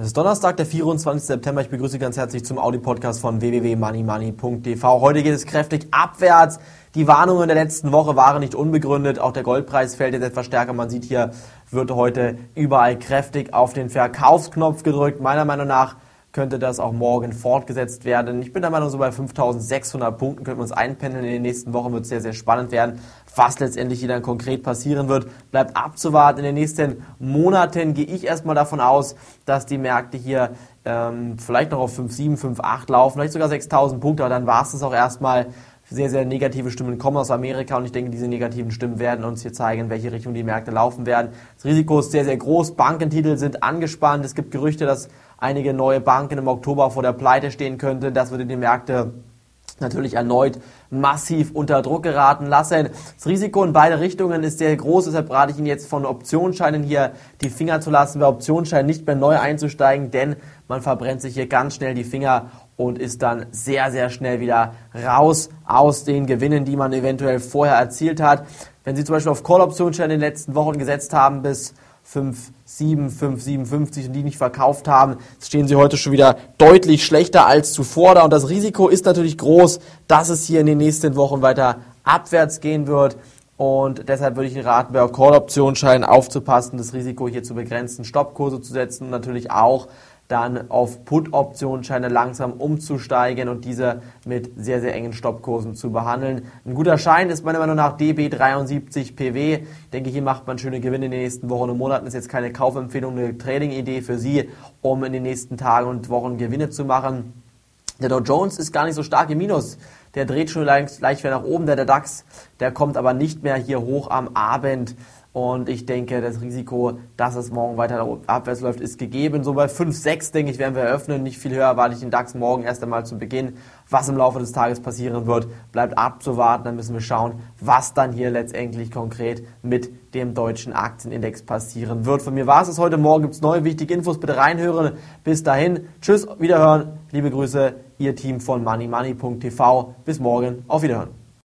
Es ist Donnerstag, der 24. September. Ich begrüße ganz herzlich zum Audi-Podcast von www.moneymoney.tv. Heute geht es kräftig abwärts. Die Warnungen der letzten Woche waren nicht unbegründet. Auch der Goldpreis fällt jetzt etwas stärker. Man sieht hier, wird heute überall kräftig auf den Verkaufsknopf gedrückt. Meiner Meinung nach könnte das auch morgen fortgesetzt werden. Ich bin der Meinung, so bei 5600 Punkten könnten wir uns einpendeln. In den nächsten Wochen wird es sehr, sehr spannend werden. Was letztendlich hier dann konkret passieren wird, bleibt abzuwarten. In den nächsten Monaten gehe ich erstmal davon aus, dass die Märkte hier ähm, vielleicht noch auf 5,7, 5,8 laufen, vielleicht sogar 6000 Punkte, aber dann war es das auch erstmal sehr, sehr negative Stimmen kommen aus Amerika und ich denke, diese negativen Stimmen werden uns hier zeigen, in welche Richtung die Märkte laufen werden. Das Risiko ist sehr, sehr groß. Bankentitel sind angespannt. Es gibt Gerüchte, dass einige neue Banken im Oktober vor der Pleite stehen könnten. Das würde die Märkte natürlich erneut massiv unter Druck geraten lassen. Das Risiko in beide Richtungen ist sehr groß, deshalb rate ich Ihnen jetzt von Optionsscheinen hier die Finger zu lassen, bei Optionsscheinen nicht mehr neu einzusteigen, denn man verbrennt sich hier ganz schnell die Finger und ist dann sehr, sehr schnell wieder raus aus den Gewinnen, die man eventuell vorher erzielt hat. Wenn Sie zum Beispiel auf Call-Optionsscheine in den letzten Wochen gesetzt haben bis 5, 7, 5, 57 und die nicht verkauft haben, stehen sie heute schon wieder deutlich schlechter als zuvor da. Und das Risiko ist natürlich groß, dass es hier in den nächsten Wochen weiter abwärts gehen wird. Und deshalb würde ich Ihnen raten, bei Call-Optionsscheinen aufzupassen, das Risiko hier zu begrenzen, Stoppkurse zu setzen und natürlich auch dann auf Put-Optionsscheine langsam umzusteigen und diese mit sehr, sehr engen Stoppkursen zu behandeln. Ein guter Schein ist meiner Meinung nach DB73PW. Ich denke, hier macht man schöne Gewinne in den nächsten Wochen und Monaten. Ist jetzt keine Kaufempfehlung, eine Trading-Idee für Sie, um in den nächsten Tagen und Wochen Gewinne zu machen. Der Dow Jones ist gar nicht so stark im Minus. Der dreht schon leicht, wieder nach oben. Der, der DAX, der kommt aber nicht mehr hier hoch am Abend. Und ich denke, das Risiko, dass es morgen weiter abwärts läuft, ist gegeben. So bei 5, 6, denke ich, werden wir eröffnen. Nicht viel höher erwarte ich den DAX morgen erst einmal zu Beginn. Was im Laufe des Tages passieren wird, bleibt abzuwarten. Dann müssen wir schauen, was dann hier letztendlich konkret mit dem deutschen Aktienindex passieren wird. Von mir war es heute. Morgen gibt es neue wichtige Infos. Bitte reinhören. Bis dahin. Tschüss, wiederhören. Liebe Grüße, Ihr Team von moneymoney.tv. Bis morgen. Auf Wiederhören.